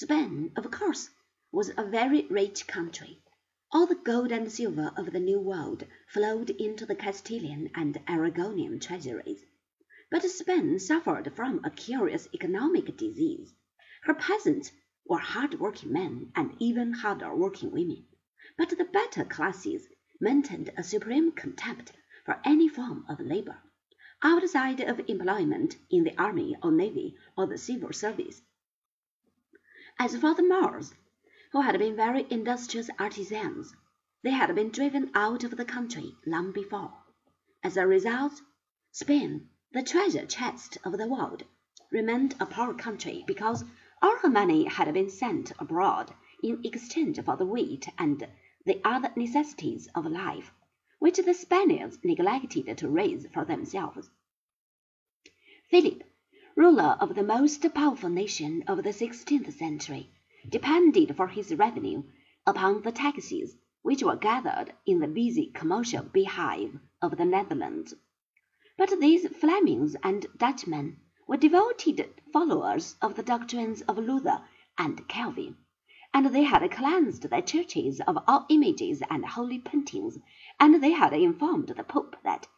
Spain, of course, was a very rich country. All the gold and silver of the New World flowed into the Castilian and Aragonian treasuries. But Spain suffered from a curious economic disease. Her peasants were hard working men and even harder working women, but the better classes maintained a supreme contempt for any form of labor, outside of employment in the army or navy or the civil service. As for the Moors, who had been very industrious artisans, they had been driven out of the country long before. As a result, Spain the treasure chest of the world, remained a poor country because all her money had been sent abroad in exchange for the wheat and the other necessities of life, which the Spaniards neglected to raise for themselves. Philip, ruler of the most powerful nation of the sixteenth century, depended for his revenue upon the taxes which were gathered in the busy commercial beehive of the Netherlands. But these Flemings and Dutchmen were devoted followers of the doctrines of Luther and Calvin, and they had cleansed their churches of all images and holy paintings, and they had informed the Pope that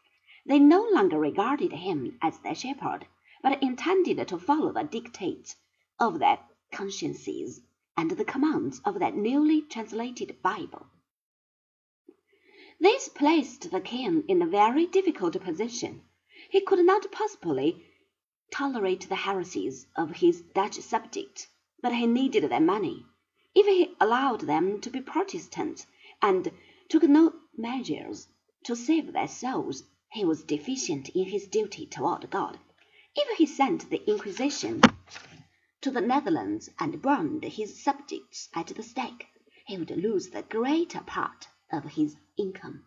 they no longer regarded him as their shepherd, but intended to follow the dictates of their consciences and the commands of their newly translated Bible. This placed the king in a very difficult position. He could not possibly tolerate the heresies of his Dutch subjects, but he needed their money. If he allowed them to be Protestants and took no measures to save their souls, he was deficient in his duty toward God. If he sent the Inquisition to the Netherlands and burned his subjects at the stake, he would lose the greater part of his income.